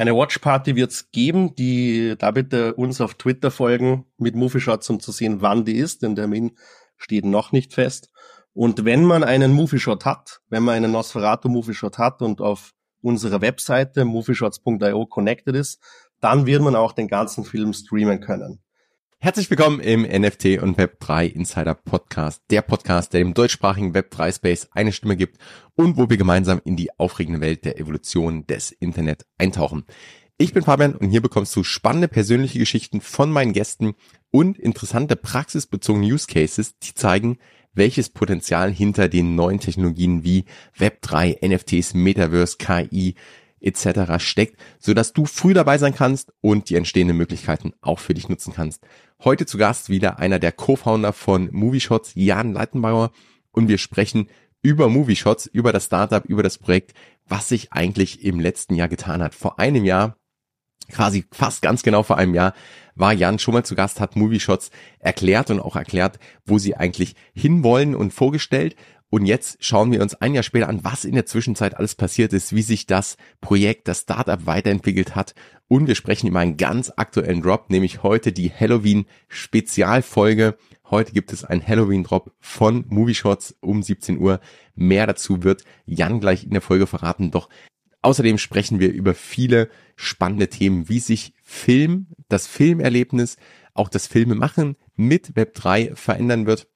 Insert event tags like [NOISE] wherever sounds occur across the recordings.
Eine Watchparty wird's geben, die da bitte uns auf Twitter folgen mit Movie Shots, um zu sehen, wann die ist. Den Termin steht noch nicht fest. Und wenn man einen Movie Shot hat, wenn man einen Nosferatu Movie Shot hat und auf unserer Webseite movieshots.io connected ist, dann wird man auch den ganzen Film streamen können. Herzlich willkommen im NFT und Web3 Insider Podcast, der Podcast, der dem deutschsprachigen Web3 Space eine Stimme gibt und wo wir gemeinsam in die aufregende Welt der Evolution des Internet eintauchen. Ich bin Fabian und hier bekommst du spannende persönliche Geschichten von meinen Gästen und interessante praxisbezogene Use Cases, die zeigen, welches Potenzial hinter den neuen Technologien wie Web3, NFTs, Metaverse, KI etc. steckt, sodass du früh dabei sein kannst und die entstehenden Möglichkeiten auch für dich nutzen kannst. Heute zu Gast wieder einer der Co-Founder von Movieshots, Jan Leitenbauer, und wir sprechen über Movieshots, über das Startup, über das Projekt, was sich eigentlich im letzten Jahr getan hat. Vor einem Jahr quasi fast ganz genau vor einem Jahr war Jan schon mal zu Gast, hat Movieshots erklärt und auch erklärt, wo sie eigentlich hinwollen und vorgestellt. Und jetzt schauen wir uns ein Jahr später an, was in der Zwischenzeit alles passiert ist, wie sich das Projekt, das Startup weiterentwickelt hat. Und wir sprechen über einen ganz aktuellen Drop, nämlich heute die Halloween Spezialfolge. Heute gibt es einen Halloween Drop von Movieshots um 17 Uhr. Mehr dazu wird Jan gleich in der Folge verraten. Doch außerdem sprechen wir über viele spannende Themen, wie sich Film, das Filmerlebnis, auch das Filmemachen mit Web3 verändern wird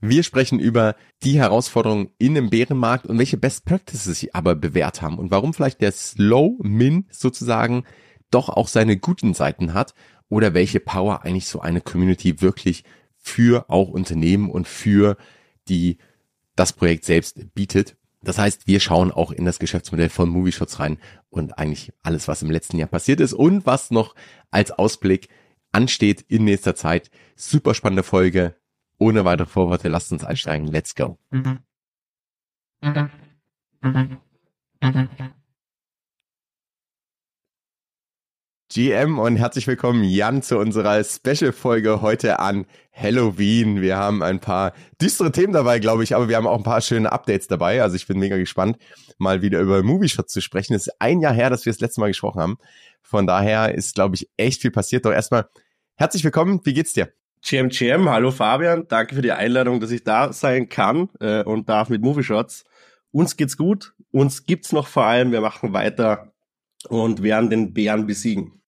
wir sprechen über die Herausforderungen in dem Bärenmarkt und welche Best Practices sie aber bewährt haben und warum vielleicht der Slow Min sozusagen doch auch seine guten Seiten hat oder welche Power eigentlich so eine Community wirklich für auch Unternehmen und für die das Projekt selbst bietet. Das heißt, wir schauen auch in das Geschäftsmodell von Movieshots rein und eigentlich alles, was im letzten Jahr passiert ist und was noch als Ausblick ansteht in nächster Zeit. Super spannende Folge ohne weitere Vorworte, lasst uns einsteigen. Let's go. GM und herzlich willkommen Jan zu unserer Special-Folge heute an Halloween. Wir haben ein paar düstere Themen dabei, glaube ich, aber wir haben auch ein paar schöne Updates dabei. Also ich bin mega gespannt, mal wieder über Movie Shots zu sprechen. Es ist ein Jahr her, dass wir das letzte Mal gesprochen haben. Von daher ist, glaube ich, echt viel passiert. Doch erstmal herzlich willkommen. Wie geht's dir? GM GM, hallo Fabian, danke für die Einladung, dass ich da sein kann äh, und darf mit Movie Shots. Uns geht's gut, uns gibt's noch vor allem, wir machen weiter und werden den Bären besiegen.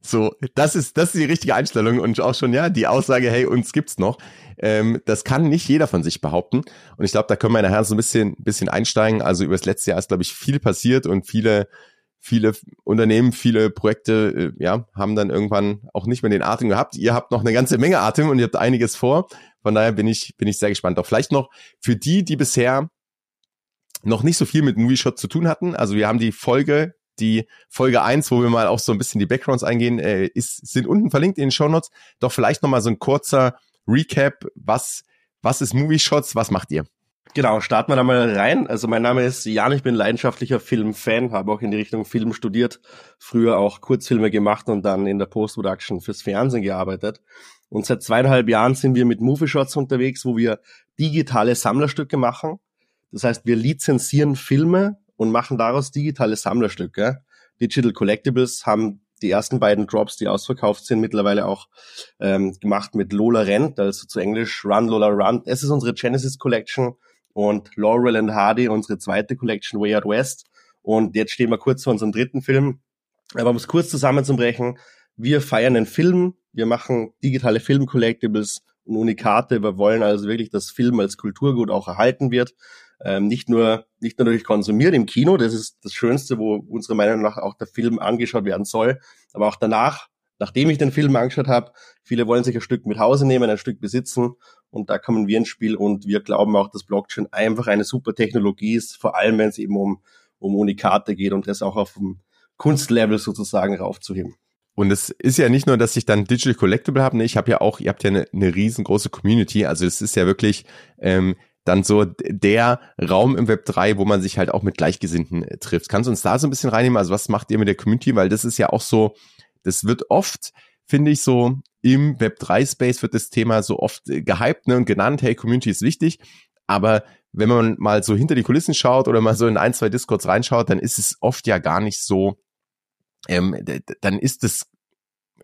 So, das ist, das ist die richtige Einstellung und auch schon, ja, die Aussage, hey, uns gibt's noch. Ähm, das kann nicht jeder von sich behaupten. Und ich glaube, da können wir nachher so ein bisschen, bisschen einsteigen. Also über das letzte Jahr ist, glaube ich, viel passiert und viele viele Unternehmen, viele Projekte, äh, ja, haben dann irgendwann auch nicht mehr den Atem gehabt. Ihr habt noch eine ganze Menge Atem und ihr habt einiges vor. Von daher bin ich, bin ich sehr gespannt. Auch vielleicht noch für die, die bisher noch nicht so viel mit Movie Shot zu tun hatten. Also wir haben die Folge, die Folge eins, wo wir mal auch so ein bisschen die Backgrounds eingehen, äh, ist, sind unten verlinkt in den Show Notes. Doch vielleicht noch mal so ein kurzer Recap. Was, was ist Movie Shots? Was macht ihr? Genau, starten wir da mal rein. Also mein Name ist Jan, ich bin leidenschaftlicher Filmfan, habe auch in die Richtung Film studiert, früher auch Kurzfilme gemacht und dann in der Post-Production fürs Fernsehen gearbeitet. Und seit zweieinhalb Jahren sind wir mit Movie Shots unterwegs, wo wir digitale Sammlerstücke machen. Das heißt, wir lizenzieren Filme und machen daraus digitale Sammlerstücke. Digital Collectibles haben die ersten beiden Drops, die ausverkauft sind, mittlerweile auch ähm, gemacht mit Lola Rent, also zu Englisch Run Lola Run. Es ist unsere Genesis Collection und Laurel and Hardy, unsere zweite Collection Way Out West. Und jetzt stehen wir kurz vor unserem dritten Film. Aber um es kurz zusammenzubrechen, wir feiern einen Film, wir machen digitale Film-Collectibles und Unikate. Wir wollen also wirklich, dass Film als Kulturgut auch erhalten wird. Ähm, nicht nur nicht nur durch konsumiert im Kino, das ist das Schönste, wo unserer Meinung nach auch der Film angeschaut werden soll, aber auch danach nachdem ich den Film angeschaut habe, viele wollen sich ein Stück mit Hause nehmen, ein Stück besitzen und da kommen wir ins Spiel und wir glauben auch, dass Blockchain einfach eine super Technologie ist, vor allem wenn es eben um, um Unikate geht und das auch auf dem Kunstlevel sozusagen raufzuheben. Und es ist ja nicht nur, dass ich dann Digital Collectible habe, ne, ich habe ja auch, ihr habt ja eine, eine riesengroße Community, also es ist ja wirklich ähm, dann so der Raum im Web 3, wo man sich halt auch mit Gleichgesinnten äh, trifft. Kannst du uns da so ein bisschen reinnehmen? Also was macht ihr mit der Community? Weil das ist ja auch so, das wird oft, finde ich, so im Web3-Space wird das Thema so oft äh, gehypt ne, und genannt, hey, Community ist wichtig. Aber wenn man mal so hinter die Kulissen schaut oder mal so in ein, zwei Discords reinschaut, dann ist es oft ja gar nicht so ähm, dann ist es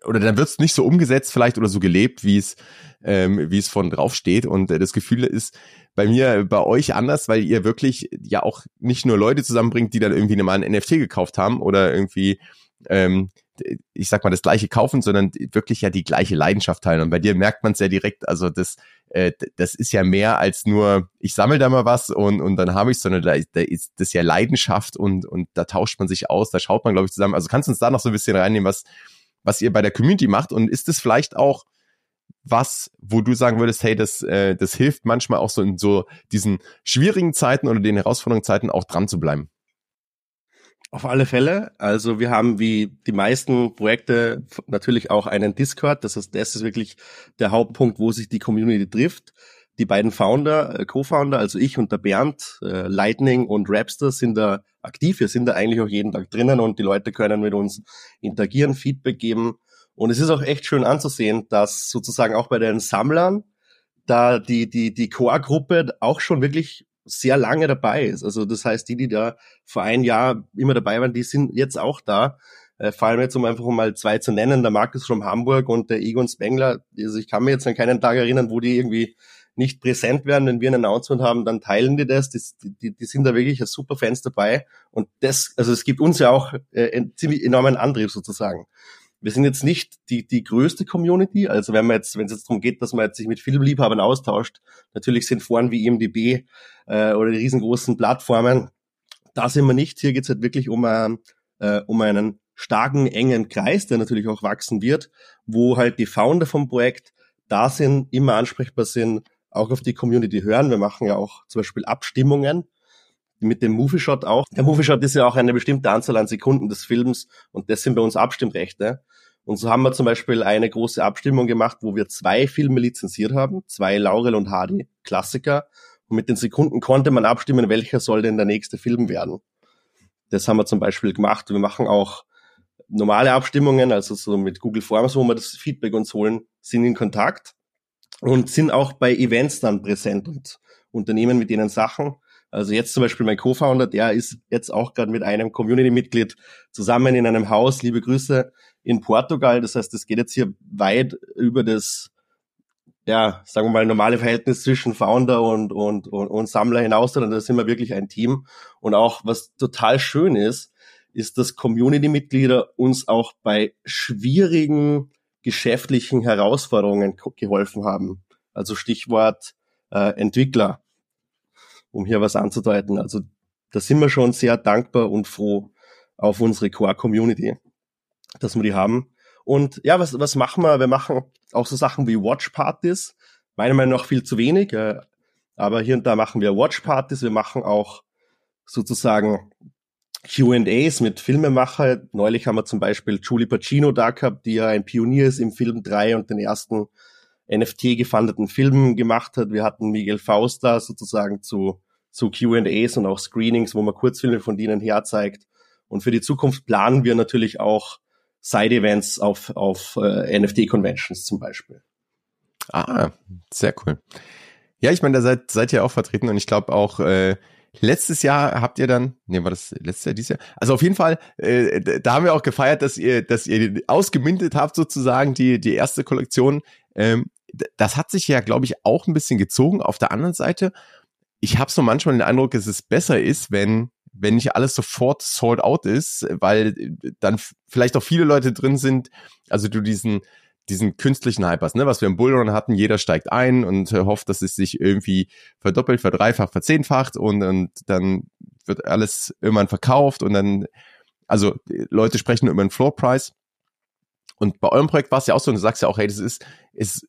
oder dann wird es nicht so umgesetzt vielleicht oder so gelebt, wie es ähm, wie es von drauf steht. Und äh, das Gefühl ist bei mir, bei euch anders, weil ihr wirklich ja auch nicht nur Leute zusammenbringt, die dann irgendwie mal ein NFT gekauft haben oder irgendwie ähm, ich sag mal, das gleiche kaufen, sondern wirklich ja die gleiche Leidenschaft teilen. Und bei dir merkt man es ja direkt, also das, äh, das ist ja mehr als nur, ich sammle da mal was und, und dann habe ich sondern da, da ist das ja Leidenschaft und, und da tauscht man sich aus, da schaut man, glaube ich, zusammen. Also kannst du uns da noch so ein bisschen reinnehmen, was, was ihr bei der Community macht? Und ist es vielleicht auch was, wo du sagen würdest, hey, das, äh, das hilft manchmal auch so in so diesen schwierigen Zeiten oder den herausfordernden Zeiten auch dran zu bleiben? Auf alle Fälle. Also wir haben wie die meisten Projekte natürlich auch einen Discord. Das heißt, das ist wirklich der Hauptpunkt, wo sich die Community trifft. Die beiden Founder, äh, Co-Founder, also ich und der Bernd, äh, Lightning und Rapster sind da aktiv. Wir sind da eigentlich auch jeden Tag drinnen und die Leute können mit uns interagieren, Feedback geben. Und es ist auch echt schön anzusehen, dass sozusagen auch bei den Sammlern da die, die, die Core-Gruppe auch schon wirklich sehr lange dabei ist. Also das heißt, die, die da vor ein Jahr immer dabei waren, die sind jetzt auch da. Äh, vor allem jetzt, um einfach mal zwei zu nennen, der Markus from Hamburg und der Egon Spengler. Also ich kann mir jetzt an keinen Tag erinnern, wo die irgendwie nicht präsent werden, wenn wir ein Announcement haben, dann teilen die das. Die, die, die sind da wirklich als super Fans dabei. Und das, also es gibt uns ja auch äh, einen ziemlich enormen Antrieb sozusagen. Wir sind jetzt nicht die, die größte Community. Also wenn man jetzt, wenn es jetzt darum geht, dass man jetzt sich mit Filmliebhabern austauscht, natürlich sind Foren wie IMDb äh, oder die riesengroßen Plattformen, da sind wir nicht. Hier geht's halt wirklich um, äh, um einen starken, engen Kreis, der natürlich auch wachsen wird, wo halt die Founder vom Projekt da sind, immer ansprechbar sind, auch auf die Community hören. Wir machen ja auch zum Beispiel Abstimmungen mit dem Movie Shot auch. Der Movie Shot ist ja auch eine bestimmte Anzahl an Sekunden des Films und das sind bei uns Abstimmrechte. Und so haben wir zum Beispiel eine große Abstimmung gemacht, wo wir zwei Filme lizenziert haben, zwei Laurel und Hardy Klassiker. Und mit den Sekunden konnte man abstimmen, welcher soll denn der nächste Film werden. Das haben wir zum Beispiel gemacht. Wir machen auch normale Abstimmungen, also so mit Google Forms, wo wir das Feedback uns holen, sind in Kontakt und sind auch bei Events dann präsent und unternehmen mit denen Sachen. Also jetzt zum Beispiel mein Co-Founder, der ist jetzt auch gerade mit einem Community-Mitglied zusammen in einem Haus, liebe Grüße, in Portugal. Das heißt, es geht jetzt hier weit über das, ja, sagen wir mal, normale Verhältnis zwischen Founder und, und, und, und Sammler hinaus, sondern da sind wir wirklich ein Team. Und auch, was total schön ist, ist, dass Community-Mitglieder uns auch bei schwierigen geschäftlichen Herausforderungen geholfen haben. Also Stichwort äh, Entwickler um hier was anzudeuten. Also da sind wir schon sehr dankbar und froh auf unsere Core-Community, dass wir die haben. Und ja, was, was machen wir? Wir machen auch so Sachen wie Watch-Partys. Meiner Meinung nach viel zu wenig, äh, aber hier und da machen wir Watch-Partys. Wir machen auch sozusagen Q&As mit Filmemacher. Neulich haben wir zum Beispiel Julie Pacino da gehabt, die ja ein Pionier ist im Film 3 und den ersten NFT gefundeten Film gemacht hat. Wir hatten Miguel Faust da sozusagen zu zu Q&As und auch Screenings, wo man Kurzfilme von denen herzeigt. Und für die Zukunft planen wir natürlich auch Side-Events auf, auf äh, NFT-Conventions zum Beispiel. Ah, sehr cool. Ja, ich meine, da seid, seid ihr auch vertreten und ich glaube auch, äh, letztes Jahr habt ihr dann, nee, war das letztes Jahr, dieses Jahr? Also auf jeden Fall, äh, da haben wir auch gefeiert, dass ihr, dass ihr ausgemintet habt sozusagen die, die erste Kollektion. Ähm, das hat sich ja, glaube ich, auch ein bisschen gezogen. Auf der anderen Seite ich habe so manchmal den Eindruck, dass es besser ist, wenn wenn nicht alles sofort sold out ist, weil dann vielleicht auch viele Leute drin sind, also du diesen diesen künstlichen Hype hast, ne, was wir im Bullrun hatten, jeder steigt ein und hofft, dass es sich irgendwie verdoppelt, verdreifacht, verzehnfacht und, und dann wird alles irgendwann verkauft und dann, also Leute sprechen über den Floor Price. Und bei eurem Projekt war es ja auch so, und du sagst ja auch, hey, das ist, es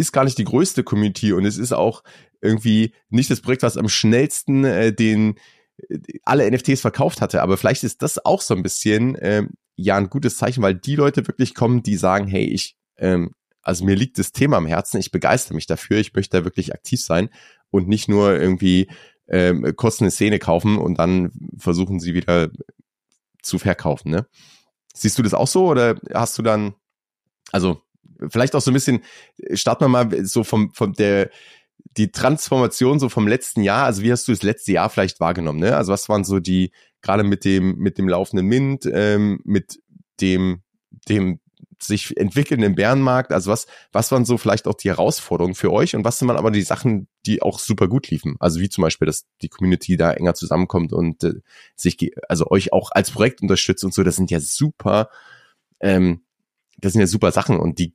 ist gar nicht die größte Community und es ist auch irgendwie nicht das Projekt, was am schnellsten äh, den äh, alle NFTs verkauft hatte. Aber vielleicht ist das auch so ein bisschen ähm, ja ein gutes Zeichen, weil die Leute wirklich kommen, die sagen, hey, ich, ähm, also mir liegt das Thema am Herzen, ich begeister mich dafür, ich möchte da wirklich aktiv sein und nicht nur irgendwie ähm, kurz eine Szene kaufen und dann versuchen sie wieder zu verkaufen. Ne? Siehst du das auch so oder hast du dann, also vielleicht auch so ein bisschen, starten wir mal so vom, vom der, die Transformation so vom letzten Jahr, also wie hast du das letzte Jahr vielleicht wahrgenommen, ne? Also was waren so die, gerade mit dem, mit dem laufenden Mint, ähm, mit dem, dem sich entwickelnden Bärenmarkt? Also was, was waren so vielleicht auch die Herausforderungen für euch und was sind dann aber die Sachen, die auch super gut liefen? Also wie zum Beispiel, dass die Community da enger zusammenkommt und äh, sich, also euch auch als Projekt unterstützt und so. Das sind ja super, ähm, das sind ja super Sachen und die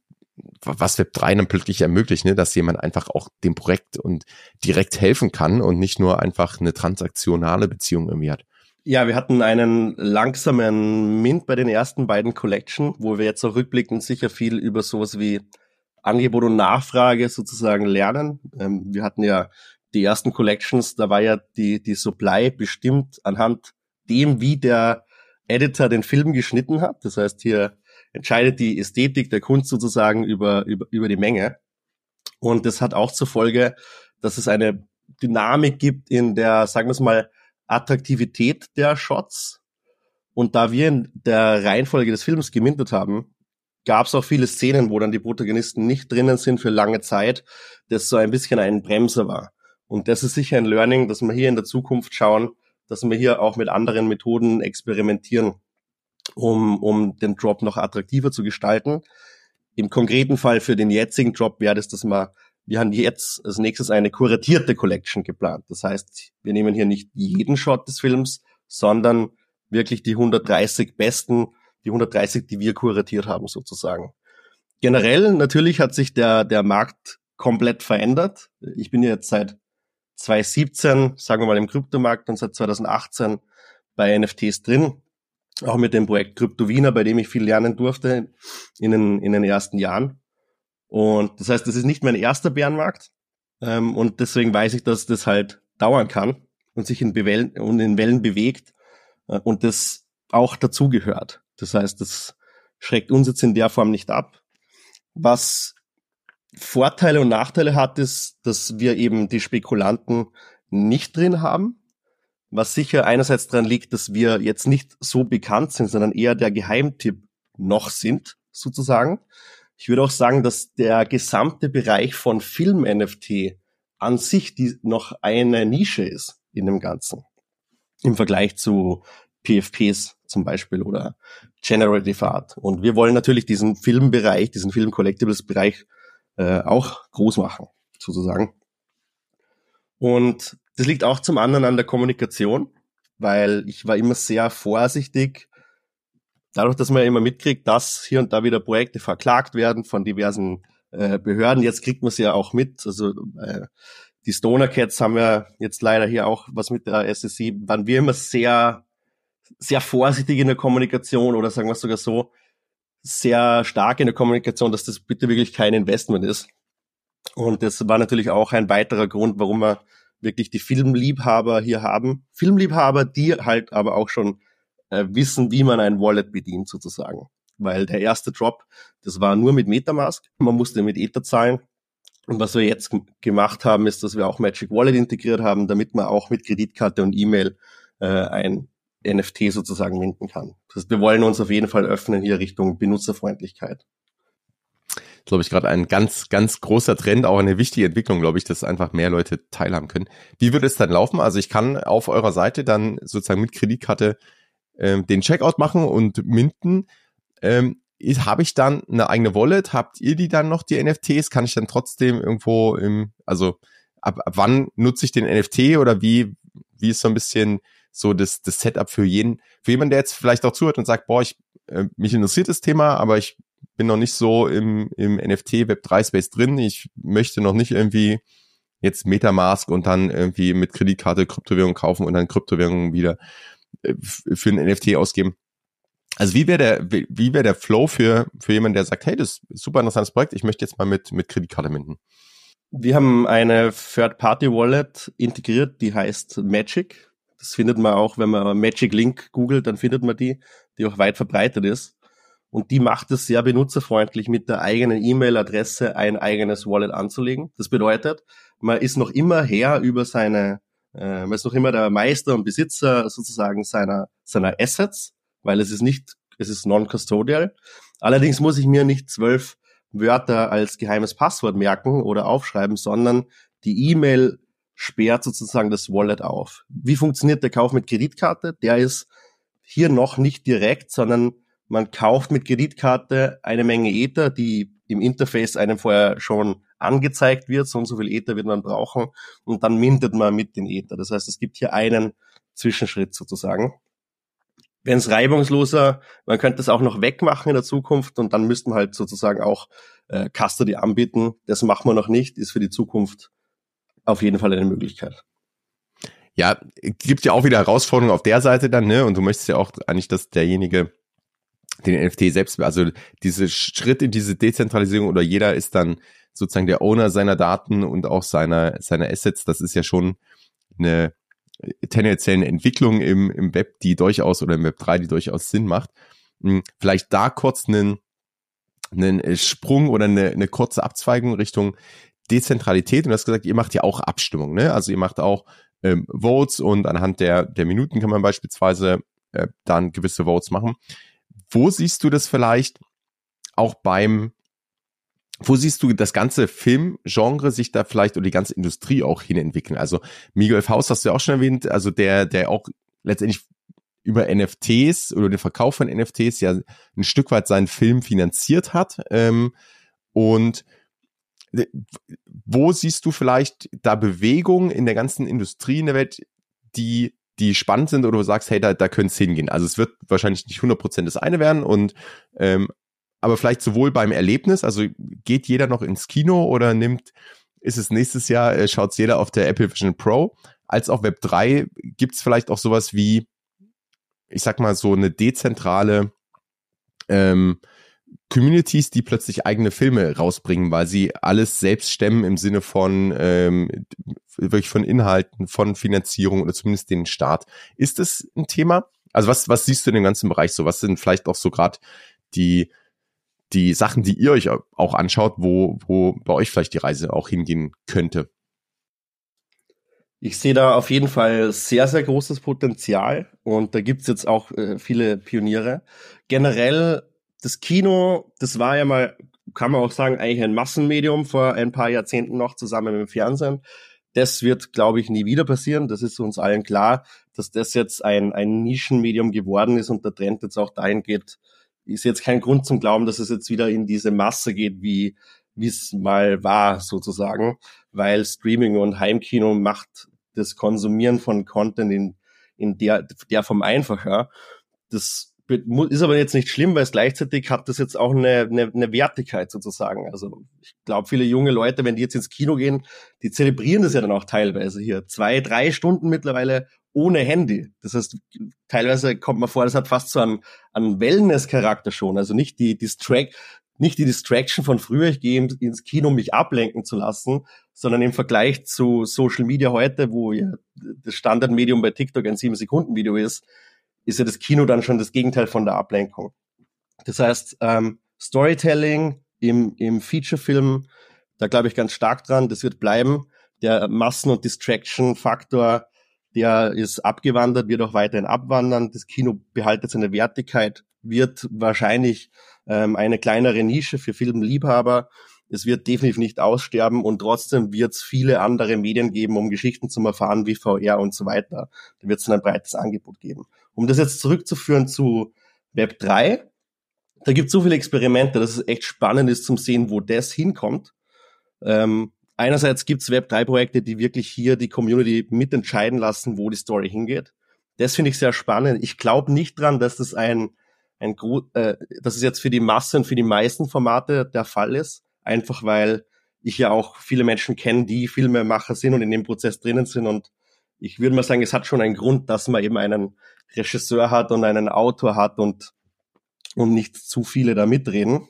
was Web 3 dann plötzlich ermöglicht, ne, dass jemand einfach auch dem Projekt und direkt helfen kann und nicht nur einfach eine transaktionale Beziehung irgendwie hat. Ja, wir hatten einen langsamen Mint bei den ersten beiden Collection, wo wir jetzt auch rückblickend sicher viel über sowas wie Angebot und Nachfrage sozusagen lernen. Ähm, wir hatten ja die ersten Collections, da war ja die, die Supply bestimmt anhand dem, wie der Editor den Film geschnitten hat. Das heißt, hier entscheidet die Ästhetik der Kunst sozusagen über, über, über die Menge. Und das hat auch zur Folge, dass es eine Dynamik gibt in der, sagen wir es mal, Attraktivität der Shots. Und da wir in der Reihenfolge des Films gemintet haben, gab es auch viele Szenen, wo dann die Protagonisten nicht drinnen sind für lange Zeit, das so ein bisschen ein Bremser war. Und das ist sicher ein Learning, dass wir hier in der Zukunft schauen, dass wir hier auch mit anderen Methoden experimentieren, um, um den Drop noch attraktiver zu gestalten. Im konkreten Fall für den jetzigen Drop wäre das, dass man wir haben jetzt als nächstes eine kuratierte Collection geplant. Das heißt, wir nehmen hier nicht jeden Shot des Films, sondern wirklich die 130 besten, die 130, die wir kuratiert haben sozusagen. Generell natürlich hat sich der, der Markt komplett verändert. Ich bin jetzt seit 2017, sagen wir mal im Kryptomarkt und seit 2018 bei NFTs drin. Auch mit dem Projekt Krypto Wiener, bei dem ich viel lernen durfte in den, in den ersten Jahren. Und das heißt, das ist nicht mein erster Bärenmarkt. Ähm, und deswegen weiß ich, dass das halt dauern kann und sich in, Bewellen, und in Wellen bewegt äh, und das auch dazugehört. Das heißt, das schreckt uns jetzt in der Form nicht ab. Was Vorteile und Nachteile hat, ist, dass wir eben die Spekulanten nicht drin haben. Was sicher einerseits daran liegt, dass wir jetzt nicht so bekannt sind, sondern eher der Geheimtipp noch sind, sozusagen. Ich würde auch sagen, dass der gesamte Bereich von Film-NFT an sich die noch eine Nische ist in dem Ganzen. Im Vergleich zu PFPs zum Beispiel oder Generative Art. Und wir wollen natürlich diesen Filmbereich, diesen Film-Collectibles-Bereich äh, auch groß machen, sozusagen. Und das liegt auch zum anderen an der Kommunikation, weil ich war immer sehr vorsichtig, dadurch, dass man ja immer mitkriegt, dass hier und da wieder Projekte verklagt werden von diversen äh, Behörden, jetzt kriegt man es ja auch mit. Also äh, die Stoner Cats haben ja jetzt leider hier auch was mit der SSI, waren wir immer sehr, sehr vorsichtig in der Kommunikation oder sagen wir es sogar so, sehr stark in der Kommunikation, dass das bitte wirklich kein Investment ist. Und das war natürlich auch ein weiterer Grund, warum wir wirklich die Filmliebhaber hier haben. Filmliebhaber, die halt aber auch schon äh, wissen, wie man ein Wallet bedient sozusagen. Weil der erste Drop, das war nur mit Metamask. Man musste mit Ether zahlen. Und was wir jetzt gemacht haben, ist, dass wir auch Magic Wallet integriert haben, damit man auch mit Kreditkarte und E-Mail äh, ein NFT sozusagen minden kann. Das heißt, wir wollen uns auf jeden Fall öffnen hier Richtung Benutzerfreundlichkeit. Glaube ich gerade ein ganz, ganz großer Trend, auch eine wichtige Entwicklung, glaube ich, dass einfach mehr Leute teilhaben können. Wie wird es dann laufen? Also ich kann auf eurer Seite dann sozusagen mit Kreditkarte ähm, den Checkout machen und minden. Ähm, habe ich dann eine eigene Wallet? Habt ihr die dann noch, die NFTs? Kann ich dann trotzdem irgendwo im, also ab, ab wann nutze ich den NFT oder wie, wie ist so ein bisschen so das, das Setup für jeden, für jemanden, der jetzt vielleicht auch zuhört und sagt, boah, ich, äh, mich interessiert das Thema, aber ich bin noch nicht so im, im NFT Web 3 Space drin. Ich möchte noch nicht irgendwie jetzt Metamask und dann irgendwie mit Kreditkarte Kryptowährung kaufen und dann Kryptowährungen wieder äh, für ein NFT ausgeben. Also wie wäre der, wie wäre der Flow für, für jemanden, der sagt, hey, das ist ein super interessantes Projekt, ich möchte jetzt mal mit, mit Kreditkarte minden? Wir haben eine Third-Party-Wallet integriert, die heißt Magic. Das findet man auch, wenn man Magic Link googelt, dann findet man die, die auch weit verbreitet ist. Und die macht es sehr benutzerfreundlich, mit der eigenen E-Mail-Adresse ein eigenes Wallet anzulegen. Das bedeutet, man ist noch immer her über seine äh, man ist noch immer der Meister und Besitzer sozusagen seiner, seiner Assets, weil es ist nicht, es ist non-custodial. Allerdings muss ich mir nicht zwölf Wörter als geheimes Passwort merken oder aufschreiben, sondern die E-Mail sperrt sozusagen das Wallet auf. Wie funktioniert der Kauf mit Kreditkarte? Der ist hier noch nicht direkt, sondern man kauft mit Kreditkarte eine Menge Ether, die im Interface einem vorher schon angezeigt wird, so und so viel Ether wird man brauchen und dann mintet man mit den Ether. Das heißt, es gibt hier einen Zwischenschritt sozusagen. Wenn es reibungsloser, man könnte es auch noch wegmachen in der Zukunft und dann müssten wir halt sozusagen auch äh, Custody anbieten. Das machen wir noch nicht, ist für die Zukunft auf jeden Fall eine Möglichkeit. Ja, gibt ja auch wieder Herausforderungen auf der Seite dann, ne? Und du möchtest ja auch eigentlich, dass derjenige den NFT selbst, also diese Schritt in diese Dezentralisierung oder jeder ist dann sozusagen der Owner seiner Daten und auch seiner, seiner Assets, das ist ja schon eine tendenzielle Entwicklung im, im Web, die durchaus oder im Web 3, die durchaus Sinn macht. Hm, vielleicht da kurz einen, einen Sprung oder eine, eine kurze Abzweigung Richtung Dezentralität. Und du hast gesagt, ihr macht ja auch Abstimmung, ne? Also ihr macht auch ähm, Votes und anhand der, der Minuten kann man beispielsweise äh, dann gewisse Votes machen. Wo siehst du das vielleicht auch beim, wo siehst du das ganze Filmgenre sich da vielleicht oder die ganze Industrie auch hinentwickeln? Also Miguel Faust hast du ja auch schon erwähnt, also der, der auch letztendlich über NFTs oder den Verkauf von NFTs ja ein Stück weit seinen Film finanziert hat. Ähm, und wo siehst du vielleicht da Bewegungen in der ganzen Industrie in der Welt, die die spannend sind oder du sagst, hey, da, da könnte es hingehen. Also es wird wahrscheinlich nicht 100% das eine werden und ähm, aber vielleicht sowohl beim Erlebnis, also geht jeder noch ins Kino oder nimmt, ist es nächstes Jahr, äh, schaut es jeder auf der Apple Vision Pro, als auch Web 3 gibt es vielleicht auch sowas wie, ich sag mal, so eine dezentrale ähm, Communities, die plötzlich eigene Filme rausbringen, weil sie alles selbst stemmen im Sinne von ähm, wirklich von Inhalten, von Finanzierung oder zumindest den Start. Ist das ein Thema? Also was, was siehst du in dem ganzen Bereich so? Was sind vielleicht auch so gerade die, die Sachen, die ihr euch auch anschaut, wo, wo bei euch vielleicht die Reise auch hingehen könnte? Ich sehe da auf jeden Fall sehr, sehr großes Potenzial und da gibt's jetzt auch äh, viele Pioniere. Generell das Kino, das war ja mal, kann man auch sagen, eigentlich ein Massenmedium vor ein paar Jahrzehnten noch zusammen mit dem Fernsehen. Das wird, glaube ich, nie wieder passieren. Das ist uns allen klar, dass das jetzt ein, ein Nischenmedium geworden ist und der Trend jetzt auch dahin geht. Ist jetzt kein Grund zum Glauben, dass es jetzt wieder in diese Masse geht, wie es mal war, sozusagen, weil Streaming und Heimkino macht das Konsumieren von Content in, in der, der Form einfacher. Das ist aber jetzt nicht schlimm, weil es gleichzeitig hat das jetzt auch eine, eine, eine Wertigkeit sozusagen. Also ich glaube, viele junge Leute, wenn die jetzt ins Kino gehen, die zelebrieren das ja dann auch teilweise hier. Zwei, drei Stunden mittlerweile ohne Handy. Das heißt, teilweise kommt man vor, das hat fast so einen, einen Wellness-Charakter schon. Also nicht die Distract, nicht die Distraction von früher, ich gehe ins Kino, mich ablenken zu lassen, sondern im Vergleich zu Social Media heute, wo ja das Standardmedium bei TikTok ein 7-Sekunden-Video ist, ist ja das Kino dann schon das Gegenteil von der Ablenkung. Das heißt, ähm, Storytelling im, im Feature-Film, da glaube ich ganz stark dran, das wird bleiben. Der Massen- und Distraction-Faktor, der ist abgewandert, wird auch weiterhin abwandern. Das Kino behaltet seine Wertigkeit, wird wahrscheinlich ähm, eine kleinere Nische für Filmliebhaber. Es wird definitiv nicht aussterben und trotzdem wird es viele andere Medien geben, um Geschichten zu erfahren, wie VR und so weiter. Da wird es ein breites Angebot geben. Um das jetzt zurückzuführen zu Web 3, da gibt es so viele Experimente, dass es echt spannend ist zum sehen, wo das hinkommt. Ähm, einerseits gibt es Web 3-Projekte, die wirklich hier die Community mitentscheiden lassen, wo die Story hingeht. Das finde ich sehr spannend. Ich glaube nicht dran, dass das ein, ein äh, dass es jetzt für die Masse und für die meisten Formate der Fall ist. Einfach weil ich ja auch viele Menschen kenne, die Filmemacher sind und in dem Prozess drinnen sind und ich würde mal sagen, es hat schon einen Grund, dass man eben einen Regisseur hat und einen Autor hat und, und nicht zu viele da mitreden.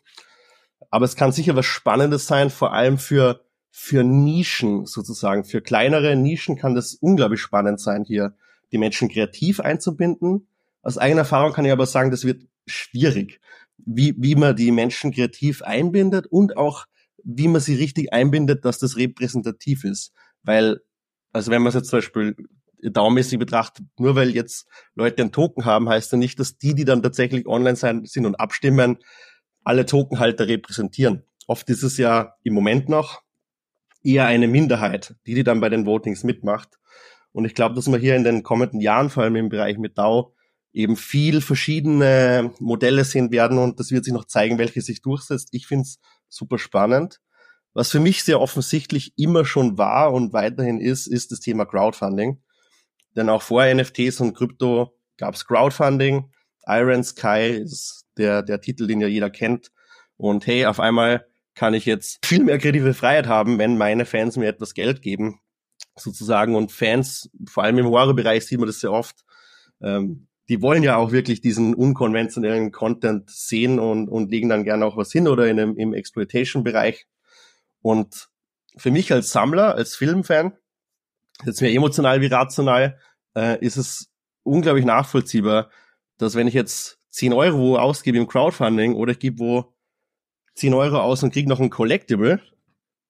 Aber es kann sicher was Spannendes sein, vor allem für, für Nischen sozusagen. Für kleinere Nischen kann das unglaublich spannend sein, hier die Menschen kreativ einzubinden. Aus eigener Erfahrung kann ich aber sagen, das wird schwierig, wie, wie man die Menschen kreativ einbindet und auch wie man sie richtig einbindet, dass das repräsentativ ist. Weil also wenn man es jetzt zum Beispiel daumäßig betrachtet, nur weil jetzt Leute einen Token haben, heißt ja nicht, dass die, die dann tatsächlich online sein, sind und abstimmen, alle Tokenhalter repräsentieren. Oft ist es ja im Moment noch eher eine Minderheit, die die dann bei den Votings mitmacht. Und ich glaube, dass man hier in den kommenden Jahren, vor allem im Bereich mit DAO, eben viel verschiedene Modelle sehen werden und das wird sich noch zeigen, welche sich durchsetzt. Ich finde es super spannend. Was für mich sehr offensichtlich immer schon war und weiterhin ist, ist das Thema Crowdfunding. Denn auch vor NFTs und Krypto gab es Crowdfunding. Iron Sky ist der, der Titel, den ja jeder kennt. Und hey, auf einmal kann ich jetzt viel mehr kreative Freiheit haben, wenn meine Fans mir etwas Geld geben, sozusagen. Und Fans, vor allem im Horrorbereich sieht man das sehr oft, ähm, die wollen ja auch wirklich diesen unkonventionellen Content sehen und, und legen dann gerne auch was hin oder in einem, im Exploitation-Bereich. Und für mich als Sammler, als Filmfan, jetzt mehr emotional wie rational, äh, ist es unglaublich nachvollziehbar, dass wenn ich jetzt 10 Euro ausgebe im Crowdfunding oder ich gebe wo 10 Euro aus und kriege noch ein Collectible,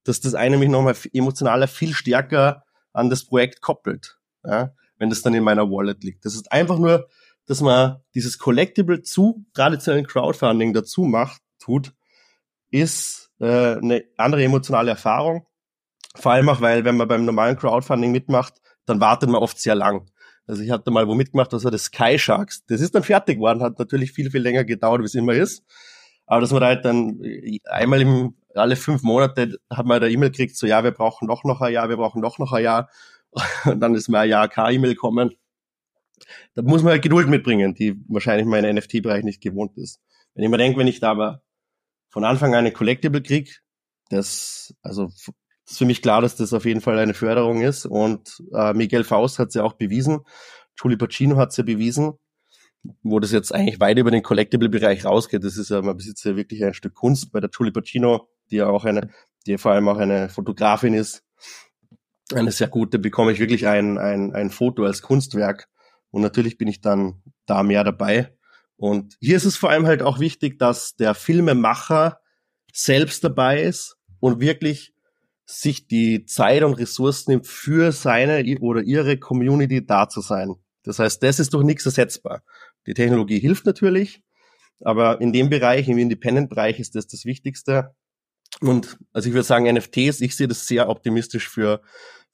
dass das eine mich nochmal emotionaler viel stärker an das Projekt koppelt, ja, wenn das dann in meiner Wallet liegt. Das ist einfach nur, dass man dieses Collectible zu traditionellen Crowdfunding dazu macht, tut, ist äh, eine andere emotionale Erfahrung. Vor allem auch, weil wenn man beim normalen Crowdfunding mitmacht, dann wartet man oft sehr lang. Also ich hatte mal wo mitgemacht, das war das Sky Sharks. Das ist dann fertig geworden, hat natürlich viel, viel länger gedauert, wie es immer ist. Aber dass man da halt dann einmal im, alle fünf Monate hat man da E-Mail gekriegt, so ja, wir brauchen doch noch ein Jahr, wir brauchen doch noch ein Jahr. [LAUGHS] Und dann ist mal ein Jahr kein E-Mail kommen. Da muss man halt Geduld mitbringen, die wahrscheinlich mein NFT-Bereich nicht gewohnt ist. Wenn ich mir denke, wenn ich da aber von Anfang an eine Collectible krieg, das, also ist für mich klar, dass das auf jeden Fall eine Förderung ist. Und äh, Miguel Faust hat es ja auch bewiesen. Julie Pacino hat es ja bewiesen, wo das jetzt eigentlich weit über den Collectible-Bereich rausgeht. Das ist ja, man besitzt ja wirklich ein Stück Kunst bei der Julie Pacino, die ja auch eine, die ja vor allem auch eine Fotografin ist. Eine sehr gute, bekomme ich wirklich ein, ein, ein Foto als Kunstwerk. Und natürlich bin ich dann da mehr dabei. Und hier ist es vor allem halt auch wichtig, dass der Filmemacher selbst dabei ist und wirklich sich die Zeit und Ressourcen nimmt, für seine oder ihre Community da zu sein. Das heißt, das ist durch nichts ersetzbar. Die Technologie hilft natürlich, aber in dem Bereich, im Independent-Bereich ist das das Wichtigste. Und also ich würde sagen, NFTs, ich sehe das sehr optimistisch für,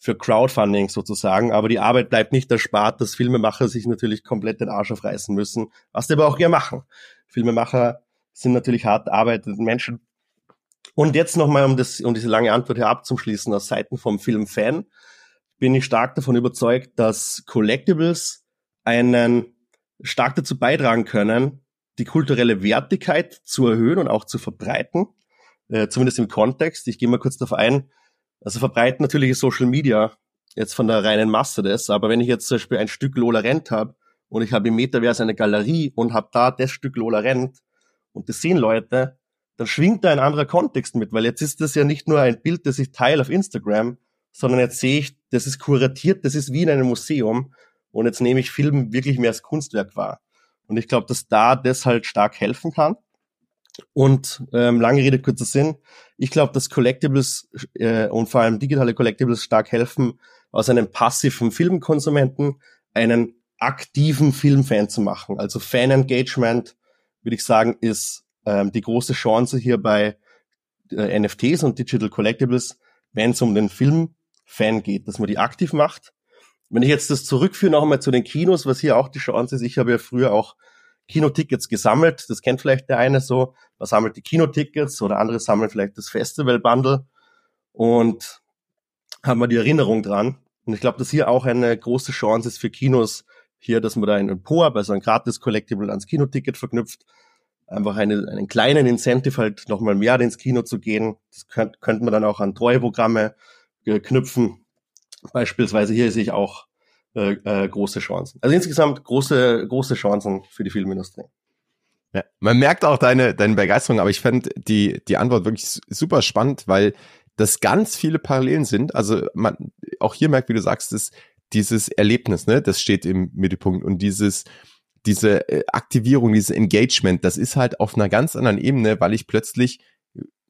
für Crowdfunding sozusagen, aber die Arbeit bleibt nicht erspart, dass Filmemacher sich natürlich komplett den Arsch aufreißen müssen, was die aber auch gerne machen. Filmemacher sind natürlich hart arbeitende Menschen, und jetzt nochmal, um, das, um diese lange Antwort hier abzuschließen, aus Seiten vom Filmfan, bin ich stark davon überzeugt, dass Collectibles einen stark dazu beitragen können, die kulturelle Wertigkeit zu erhöhen und auch zu verbreiten, äh, zumindest im Kontext. Ich gehe mal kurz darauf ein. Also verbreiten natürlich Social Media jetzt von der reinen Masse das, aber wenn ich jetzt zum Beispiel ein Stück Lola Rent habe und ich habe im Metaverse eine Galerie und habe da das Stück Lola Rent und das sehen Leute, dann schwingt da ein anderer Kontext mit, weil jetzt ist das ja nicht nur ein Bild, das ich teile auf Instagram, sondern jetzt sehe ich, das ist kuratiert, das ist wie in einem Museum und jetzt nehme ich Film wirklich mehr als Kunstwerk wahr. Und ich glaube, dass da das halt stark helfen kann. Und ähm, lange Rede, kurzer Sinn. Ich glaube, dass Collectibles äh, und vor allem digitale Collectibles stark helfen, aus einem passiven Filmkonsumenten einen aktiven Filmfan zu machen. Also Fan-Engagement, würde ich sagen, ist ähm, die große Chance hier bei äh, NFTs und Digital Collectibles, wenn es um den Filmfan geht, dass man die aktiv macht. Wenn ich jetzt das zurückführe noch einmal zu den Kinos, was hier auch die Chance ist, ich habe ja früher auch Kinotickets gesammelt, das kennt vielleicht der eine so, man sammelt die Kinotickets oder andere sammeln vielleicht das Festival-Bundle und haben wir die Erinnerung dran. Und ich glaube, dass hier auch eine große Chance ist für Kinos, hier, dass man da einen POAP, also ein gratis Collectible ans Kinoticket verknüpft, einfach eine, einen kleinen Incentive halt nochmal mehr ins Kino zu gehen. Das könnte könnte man dann auch an Treueprogramme äh, knüpfen. Beispielsweise hier sehe ich auch äh, äh, große Chancen. Also insgesamt große, große Chancen für die Filmindustrie. Ja, man merkt auch deine, deine Begeisterung, aber ich fände die, die Antwort wirklich super spannend, weil das ganz viele Parallelen sind. Also man auch hier merkt, wie du sagst, dass dieses Erlebnis, ne, das steht im Mittelpunkt und dieses, diese äh, Aktivierung, dieses Engagement, das ist halt auf einer ganz anderen Ebene, weil ich plötzlich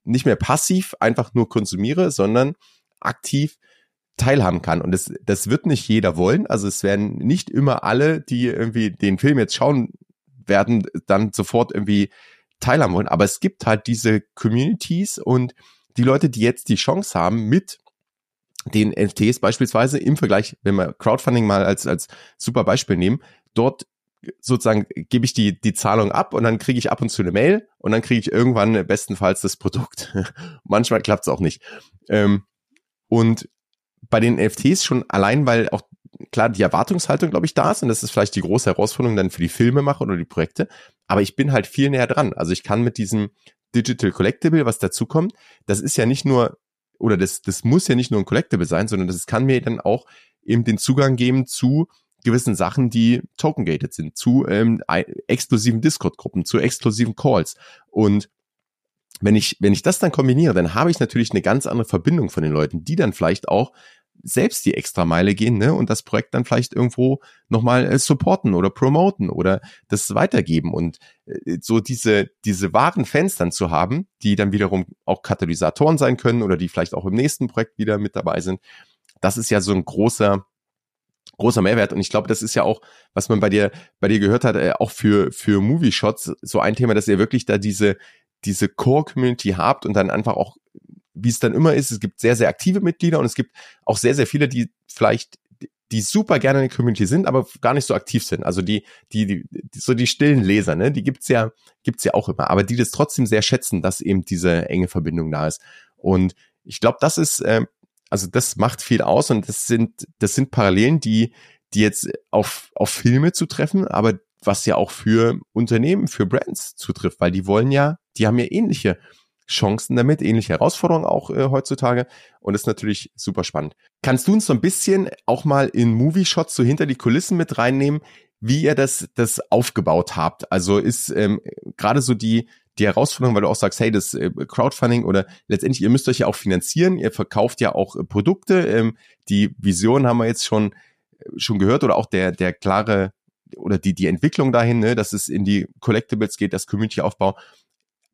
nicht mehr passiv einfach nur konsumiere, sondern aktiv teilhaben kann. Und das, das wird nicht jeder wollen. Also es werden nicht immer alle, die irgendwie den Film jetzt schauen werden, dann sofort irgendwie teilhaben wollen. Aber es gibt halt diese Communities und die Leute, die jetzt die Chance haben, mit den NFTs beispielsweise im Vergleich, wenn wir Crowdfunding mal als, als super Beispiel nehmen, dort sozusagen gebe ich die, die Zahlung ab und dann kriege ich ab und zu eine Mail und dann kriege ich irgendwann bestenfalls das Produkt. [LAUGHS] Manchmal klappt es auch nicht. Ähm, und bei den NFTs schon allein, weil auch klar die Erwartungshaltung, glaube ich, da ist und das ist vielleicht die große Herausforderung dann für die Filmemacher oder die Projekte. Aber ich bin halt viel näher dran. Also ich kann mit diesem Digital Collectible, was dazu kommt, das ist ja nicht nur oder das, das muss ja nicht nur ein Collectible sein, sondern das kann mir dann auch eben den Zugang geben zu gewissen Sachen, die token-gated sind, zu ähm, exklusiven Discord-Gruppen, zu exklusiven Calls. Und wenn ich, wenn ich das dann kombiniere, dann habe ich natürlich eine ganz andere Verbindung von den Leuten, die dann vielleicht auch selbst die extra Meile gehen ne, und das Projekt dann vielleicht irgendwo nochmal äh, supporten oder promoten oder das weitergeben und äh, so diese, diese wahren Fans dann zu haben, die dann wiederum auch Katalysatoren sein können oder die vielleicht auch im nächsten Projekt wieder mit dabei sind. Das ist ja so ein großer, großer Mehrwert. Und ich glaube, das ist ja auch, was man bei dir, bei dir gehört hat, äh, auch für, für Movie Shots so ein Thema, dass ihr wirklich da diese, diese Core-Community habt und dann einfach auch, wie es dann immer ist, es gibt sehr, sehr aktive Mitglieder und es gibt auch sehr, sehr viele, die vielleicht die super gerne in der Community sind, aber gar nicht so aktiv sind. Also die, die, die, so die stillen Leser, ne, die gibt's ja, gibt's ja auch immer, aber die das trotzdem sehr schätzen, dass eben diese enge Verbindung da ist. Und ich glaube, das ist äh, also das macht viel aus und das sind, das sind Parallelen, die, die jetzt auf, auf Filme zu treffen, aber was ja auch für Unternehmen, für Brands zutrifft, weil die wollen ja, die haben ja ähnliche Chancen damit, ähnliche Herausforderungen auch äh, heutzutage und das ist natürlich super spannend. Kannst du uns so ein bisschen auch mal in Movie Shots so hinter die Kulissen mit reinnehmen, wie ihr das, das aufgebaut habt? Also ist ähm, gerade so die, die Herausforderung, weil du auch sagst, hey, das äh, Crowdfunding oder letztendlich, ihr müsst euch ja auch finanzieren, ihr verkauft ja auch äh, Produkte. Ähm, die Vision haben wir jetzt schon, äh, schon gehört oder auch der, der klare oder die, die Entwicklung dahin, ne, dass es in die Collectibles geht, das Community-Aufbau.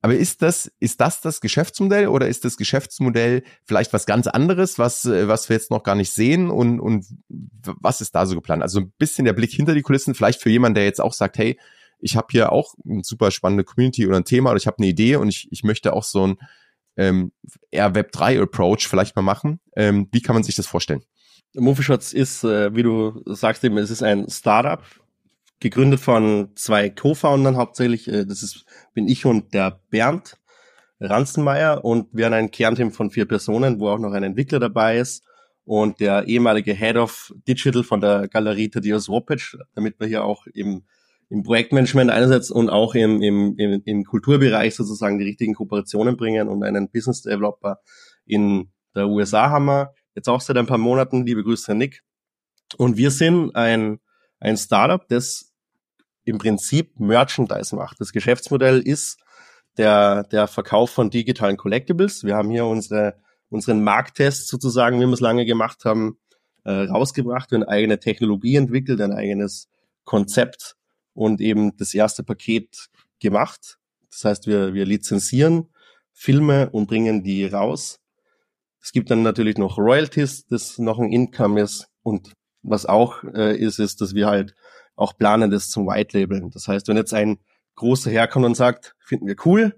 Aber ist das, ist das das Geschäftsmodell oder ist das Geschäftsmodell vielleicht was ganz anderes, was, was wir jetzt noch gar nicht sehen und, und was ist da so geplant? Also ein bisschen der Blick hinter die Kulissen, vielleicht für jemanden, der jetzt auch sagt, hey, ich habe hier auch eine super spannende Community oder ein Thema oder ich habe eine Idee und ich, ich möchte auch so ein ähm, eher Web3-Approach vielleicht mal machen. Ähm, wie kann man sich das vorstellen? Movieshots ist, äh, wie du sagst eben, es ist ein Startup, gegründet von zwei Co-Foundern hauptsächlich. Äh, das ist, bin ich und der Bernd Ranzenmeier und wir haben ein Kernteam von vier Personen, wo auch noch ein Entwickler dabei ist und der ehemalige Head of Digital von der Galerie Tadeusz Ropec, damit wir hier auch im im Projektmanagement einerseits und auch im, im, im, im Kulturbereich sozusagen die richtigen Kooperationen bringen und einen Business Developer in der USA haben wir jetzt auch seit ein paar Monaten. Liebe Grüße, Nick. Und wir sind ein, ein Startup, das im Prinzip Merchandise macht. Das Geschäftsmodell ist der, der Verkauf von digitalen Collectibles. Wir haben hier unsere, unseren Markttest sozusagen, wie wir es lange gemacht haben, äh, rausgebracht, wir eine eigene Technologie entwickelt, ein eigenes Konzept und eben das erste Paket gemacht. Das heißt, wir, wir lizenzieren Filme und bringen die raus. Es gibt dann natürlich noch Royalties, das noch ein Income ist. Und was auch äh, ist, ist, dass wir halt auch planen, das zum White Labeln. Das heißt, wenn jetzt ein großer herkommt und sagt, finden wir cool,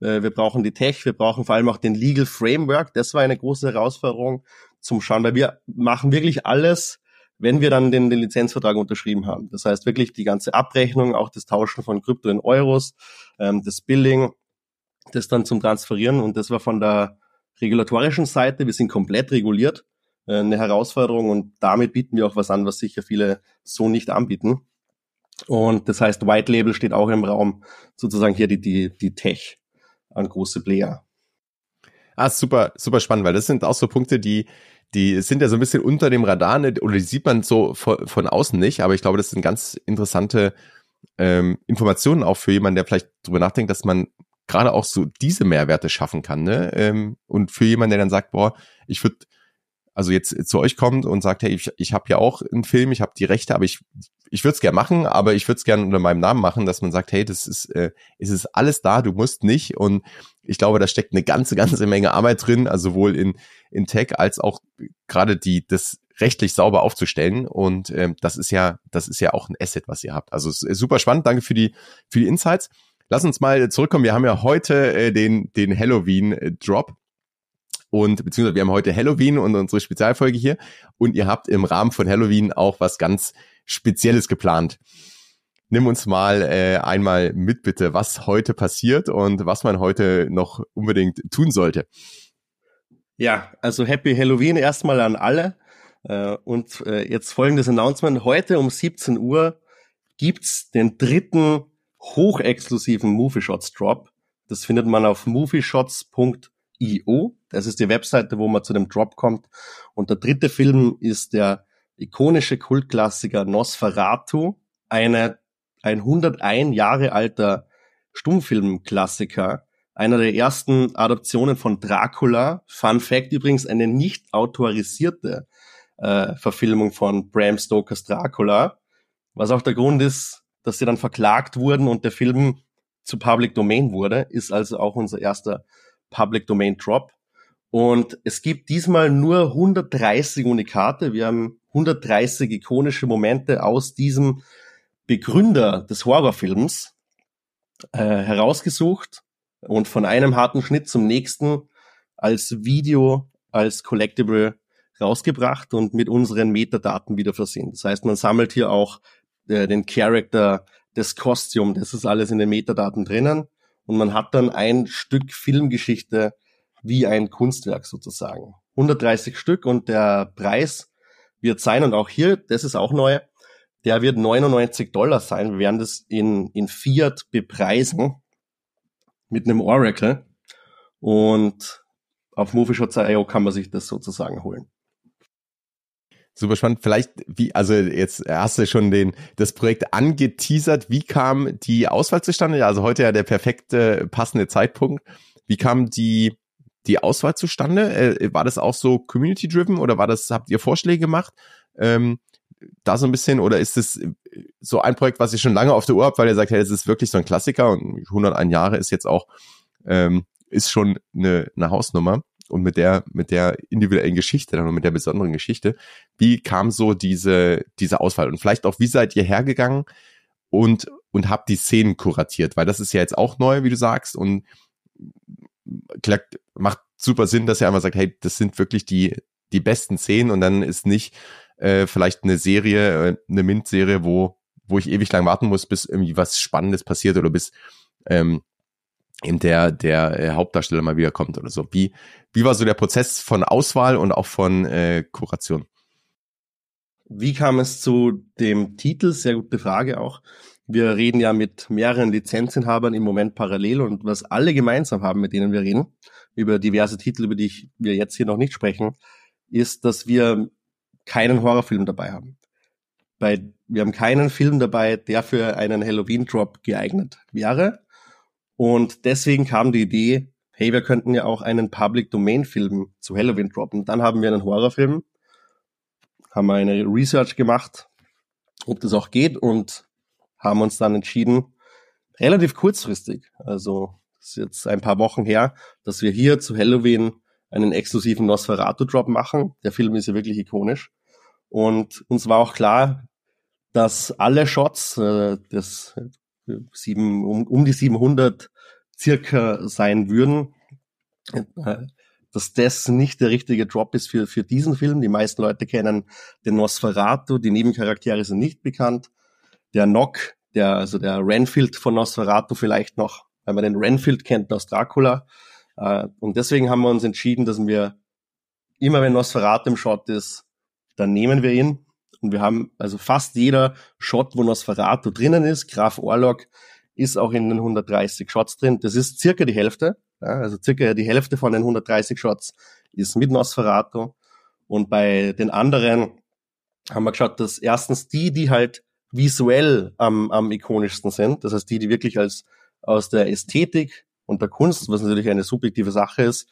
äh, wir brauchen die Tech, wir brauchen vor allem auch den Legal Framework. Das war eine große Herausforderung zum Schauen, weil wir machen wirklich alles, wenn wir dann den, den Lizenzvertrag unterschrieben haben. Das heißt wirklich die ganze Abrechnung, auch das Tauschen von Krypto in Euros, ähm, das Billing, das dann zum Transferieren und das war von der regulatorischen Seite, wir sind komplett reguliert, eine Herausforderung und damit bieten wir auch was an, was sicher viele so nicht anbieten. Und das heißt, White Label steht auch im Raum, sozusagen hier die, die, die Tech an große Player. Ah, super, super spannend, weil das sind auch so Punkte, die, die sind ja so ein bisschen unter dem Radar, ne? oder die sieht man so von, von außen nicht, aber ich glaube, das sind ganz interessante ähm, Informationen auch für jemanden, der vielleicht drüber nachdenkt, dass man gerade auch so diese Mehrwerte schaffen kann. Ne? Ähm, und für jemanden, der dann sagt, boah, ich würde also jetzt zu euch kommt und sagt, hey, ich, ich habe ja auch einen Film, ich habe die Rechte, aber ich, ich würde es gerne machen, aber ich würde es gerne unter meinem Namen machen, dass man sagt, hey, das ist, äh, es ist alles da, du musst nicht. Und ich glaube, da steckt eine ganze, ganze Menge Arbeit drin, also sowohl in, in Tech als auch gerade die, das rechtlich sauber aufzustellen. Und ähm, das ist ja, das ist ja auch ein Asset, was ihr habt. Also super spannend. Danke für die, für die Insights. Lass uns mal zurückkommen. Wir haben ja heute äh, den, den Halloween-Drop. Und beziehungsweise wir haben heute Halloween und unsere Spezialfolge hier. Und ihr habt im Rahmen von Halloween auch was ganz Spezielles geplant. nimm uns mal äh, einmal mit bitte, was heute passiert und was man heute noch unbedingt tun sollte. Ja, also Happy Halloween erstmal an alle. Äh, und äh, jetzt folgendes Announcement. Heute um 17 Uhr gibt's den dritten hochexklusiven Movie Shots Drop. Das findet man auf movieshots.io. Das ist die Webseite, wo man zu dem Drop kommt. Und der dritte Film ist der ikonische Kultklassiker Nosferatu, eine, ein 101 Jahre alter Stummfilmklassiker, einer der ersten Adaptionen von Dracula. Fun Fact übrigens, eine nicht autorisierte äh, Verfilmung von Bram Stokers Dracula, was auch der Grund ist, dass sie dann verklagt wurden und der Film zu Public Domain wurde, ist also auch unser erster Public Domain Drop. Und es gibt diesmal nur 130 Unikate. Wir haben 130 ikonische Momente aus diesem Begründer des Horrorfilms äh, herausgesucht und von einem harten Schnitt zum nächsten als Video, als Collectible rausgebracht und mit unseren Metadaten wieder versehen. Das heißt, man sammelt hier auch äh, den Character, das Kostüm, das ist alles in den Metadaten drinnen und man hat dann ein Stück Filmgeschichte wie ein Kunstwerk sozusagen. 130 Stück und der Preis wird sein und auch hier, das ist auch neu, der wird 99 Dollar sein. Wir werden das in, in Fiat bepreisen mit einem Oracle und auf MovieShots.io kann man sich das sozusagen holen. Super spannend. Vielleicht, wie, also jetzt hast du schon den, das Projekt angeteasert. Wie kam die Auswahl zustande? Also heute ja der perfekte, passende Zeitpunkt. Wie kam die, die Auswahl zustande? Äh, war das auch so community-driven oder war das, habt ihr Vorschläge gemacht? Ähm, da so ein bisschen, oder ist es so ein Projekt, was ihr schon lange auf der Uhr habt, weil ihr sagt, hey, das ist wirklich so ein Klassiker und 101 Jahre ist jetzt auch, ähm, ist schon eine, eine Hausnummer und mit der, mit der individuellen Geschichte dann und mit der besonderen Geschichte. Wie kam so diese, diese Auswahl? Und vielleicht auch, wie seid ihr hergegangen und, und habt die Szenen kuratiert? Weil das ist ja jetzt auch neu, wie du sagst, und macht super Sinn, dass ihr einmal sagt, hey, das sind wirklich die, die besten Szenen und dann ist nicht äh, vielleicht eine Serie, äh, eine Mint-Serie, wo, wo ich ewig lang warten muss, bis irgendwie was Spannendes passiert oder bis ähm, in der der äh, Hauptdarsteller mal wiederkommt oder so. Wie wie war so der Prozess von Auswahl und auch von äh, Kuration? Wie kam es zu dem Titel? Sehr gute Frage auch. Wir reden ja mit mehreren Lizenzinhabern im Moment parallel und was alle gemeinsam haben, mit denen wir reden, über diverse Titel, über die ich, wir jetzt hier noch nicht sprechen, ist, dass wir keinen Horrorfilm dabei haben. Bei, wir haben keinen Film dabei, der für einen Halloween-Drop geeignet wäre. Und deswegen kam die Idee, hey, wir könnten ja auch einen Public Domain Film zu Halloween droppen. Dann haben wir einen Horrorfilm, haben wir eine Research gemacht, ob das auch geht und haben uns dann entschieden, relativ kurzfristig, also ist jetzt ein paar Wochen her, dass wir hier zu Halloween einen exklusiven Nosferatu-Drop machen. Der Film ist ja wirklich ikonisch. Und uns war auch klar, dass alle Shots, äh, das sieben, um, um die 700 circa sein würden, äh, dass das nicht der richtige Drop ist für, für diesen Film. Die meisten Leute kennen den Nosferatu, die Nebencharaktere sind nicht bekannt. Der Nock, der, also der Renfield von Nosferatu vielleicht noch, weil man den Renfield kennt aus Dracula. Äh, und deswegen haben wir uns entschieden, dass wir immer wenn Nosferatu im Shot ist, dann nehmen wir ihn und wir haben also fast jeder Shot, wo Nosferatu drinnen ist, Graf Orlok ist auch in den 130 Shots drin. Das ist circa die Hälfte. Ja, also circa die Hälfte von den 130 Shots ist mit Nosferatu. Und bei den anderen haben wir geschaut, dass erstens die, die halt visuell am, am ikonischsten sind, das heißt die, die wirklich als aus der Ästhetik und der Kunst, was natürlich eine subjektive Sache ist,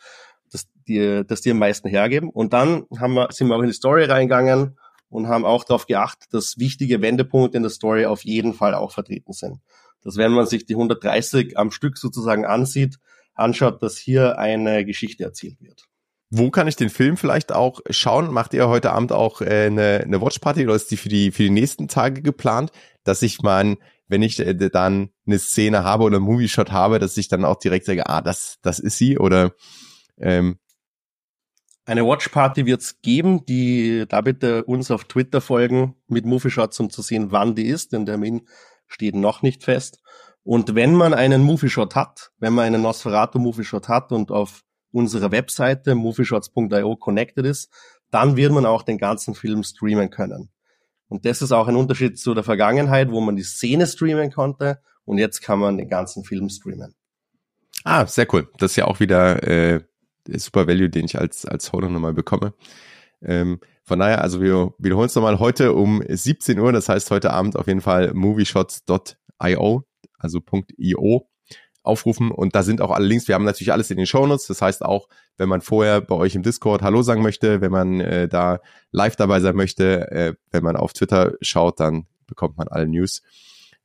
dass die, dass die am meisten hergeben. Und dann haben wir, sind wir auch in die Story reingegangen und haben auch darauf geachtet, dass wichtige Wendepunkte in der Story auf jeden Fall auch vertreten sind. Dass wenn man sich die 130 am Stück sozusagen ansieht, anschaut, dass hier eine Geschichte erzählt wird. Wo kann ich den Film vielleicht auch schauen? Macht ihr heute Abend auch äh, eine, eine Watchparty oder ist die für die für die nächsten Tage geplant, dass ich mal, wenn ich äh, dann eine Szene habe oder einen Movie-Shot habe, dass ich dann auch direkt sage, ah, das das ist sie oder ähm, eine Watchparty wird's geben, die da bitte uns auf Twitter folgen mit Movie Shots, um zu sehen, wann die ist. Den Termin steht noch nicht fest. Und wenn man einen Movie-Shot hat, wenn man einen Nosferatu Movie-Shot hat und auf unserer Webseite movieshots.io connected ist, dann wird man auch den ganzen Film streamen können. Und das ist auch ein Unterschied zu der Vergangenheit, wo man die Szene streamen konnte und jetzt kann man den ganzen Film streamen. Ah, sehr cool. Das ist ja auch wieder äh, super Value, den ich als, als Holder nochmal bekomme. Ähm, von daher, also wir wiederholen es nochmal heute um 17 Uhr, das heißt heute Abend auf jeden Fall movieshots.io, also .io aufrufen und da sind auch alle Links. Wir haben natürlich alles in den Shownotes. Das heißt auch, wenn man vorher bei euch im Discord Hallo sagen möchte, wenn man äh, da live dabei sein möchte, äh, wenn man auf Twitter schaut, dann bekommt man alle News.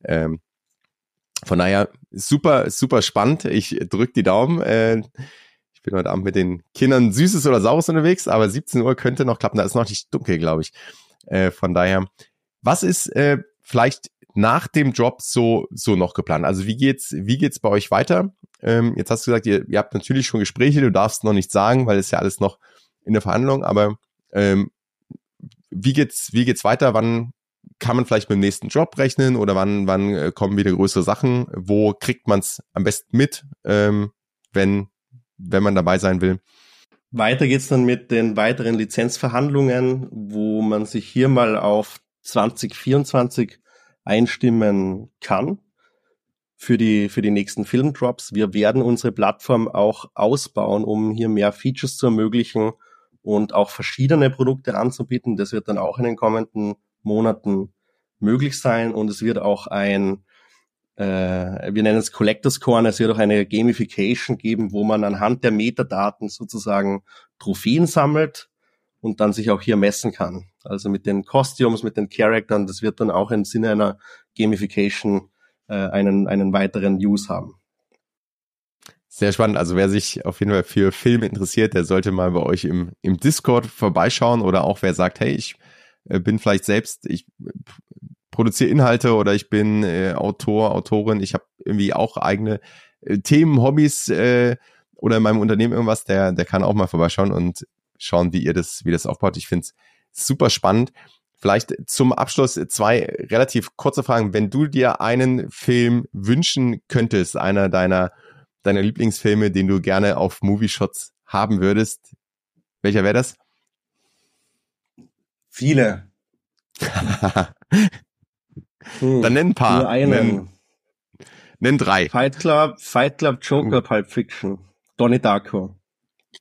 Ähm, von daher super, super spannend. Ich drück die Daumen. Äh, ich bin heute Abend mit den Kindern Süßes oder Saures unterwegs, aber 17 Uhr könnte noch klappen. Da ist noch nicht dunkel, glaube ich. Äh, von daher, was ist äh, vielleicht nach dem Job so so noch geplant? Also wie geht's wie geht's bei euch weiter? Ähm, jetzt hast du gesagt, ihr, ihr habt natürlich schon Gespräche. Du darfst noch nicht sagen, weil es ja alles noch in der Verhandlung. Aber ähm, wie geht's wie geht's weiter? Wann kann man vielleicht mit dem nächsten Job rechnen oder wann, wann äh, kommen wieder größere Sachen? Wo kriegt man es am besten mit, ähm, wenn, wenn man dabei sein will? Weiter geht's dann mit den weiteren Lizenzverhandlungen, wo man sich hier mal auf 2024 einstimmen kann für die, für die nächsten Filmdrops. Wir werden unsere Plattform auch ausbauen, um hier mehr Features zu ermöglichen und auch verschiedene Produkte anzubieten. Das wird dann auch in den kommenden Monaten möglich sein und es wird auch ein, äh, wir nennen es Collectors Corner, es wird auch eine Gamification geben, wo man anhand der Metadaten sozusagen Trophäen sammelt und dann sich auch hier messen kann. Also mit den Costumes, mit den Charaktern, das wird dann auch im Sinne einer Gamification äh, einen, einen weiteren Use haben. Sehr spannend. Also wer sich auf jeden Fall für Filme interessiert, der sollte mal bei euch im, im Discord vorbeischauen oder auch wer sagt, hey, ich äh, bin vielleicht selbst, ich produziere Inhalte oder ich bin äh, Autor, Autorin, ich habe irgendwie auch eigene äh, Themen, Hobbys äh, oder in meinem Unternehmen irgendwas, der, der kann auch mal vorbeischauen und schauen, wie ihr das, wie das aufbaut. Ich finde es super spannend. Vielleicht zum Abschluss zwei relativ kurze Fragen. Wenn du dir einen Film wünschen könntest, einer deiner, deiner Lieblingsfilme, den du gerne auf Movie Shots haben würdest, welcher wäre das? Viele. [LAUGHS] hm, Dann nenn ein paar. Nur einen. Nenn, nenn drei. Fight Club, Fight Club, Joker, Uh. Pulp Fiction, Donnie Darko,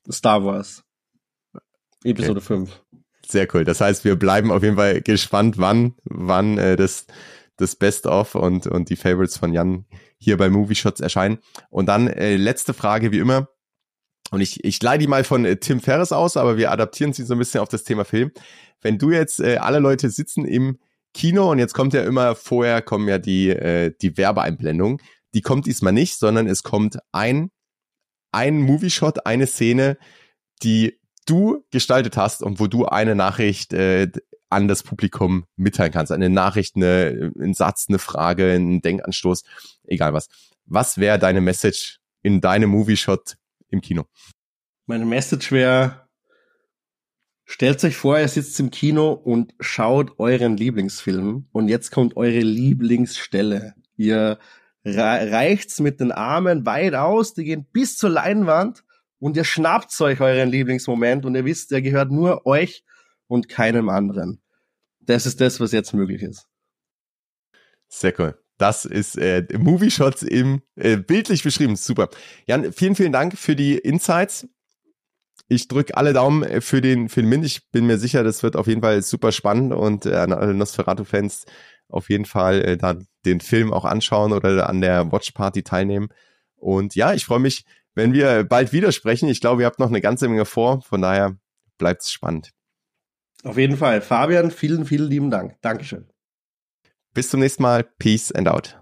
Star Wars, Episode okay. 5. Sehr cool. Das heißt, wir bleiben auf jeden Fall gespannt, wann, wann äh, das, das Best of und, und die Favorites von Jan hier bei Movie Shots erscheinen. Und dann äh, letzte Frage wie immer. Und ich, ich leih die mal von äh, Tim Ferriss aus, aber wir adaptieren sie so ein bisschen auf das Thema Film. Wenn du jetzt, äh, alle Leute sitzen im Kino und jetzt kommt ja immer vorher kommen ja die, äh, die Werbeeinblendung. Die kommt diesmal nicht, sondern es kommt ein, ein Movie-Shot, eine Szene, die du gestaltet hast und wo du eine Nachricht äh, an das Publikum mitteilen kannst. Eine Nachricht, eine, ein Satz, eine Frage, ein Denkanstoß, egal was. Was wäre deine Message in deinem Movie-Shot im Kino? Meine Message wäre, stellt euch vor, ihr sitzt im Kino und schaut euren Lieblingsfilm und jetzt kommt eure Lieblingsstelle. Ihr reicht's mit den Armen weit aus, die gehen bis zur Leinwand und ihr schnappt euch euren Lieblingsmoment und ihr wisst, der gehört nur euch und keinem anderen. Das ist das, was jetzt möglich ist. Sehr cool. Das ist äh, Movie Shots im äh, bildlich beschrieben. Super. Jan, vielen, vielen Dank für die Insights. Ich drücke alle Daumen äh, für den, für den Mint. Ich bin mir sicher, das wird auf jeden Fall super spannend und äh, an alle Nosferatu-Fans auf jeden Fall äh, da den Film auch anschauen oder an der Watch Party teilnehmen. Und ja, ich freue mich, wenn wir bald wieder sprechen. Ich glaube, ihr habt noch eine ganze Menge vor. Von daher bleibt es spannend. Auf jeden Fall. Fabian, vielen, vielen lieben Dank. Dankeschön. Bis zum nächsten Mal. Peace and out.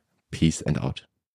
Peace and out.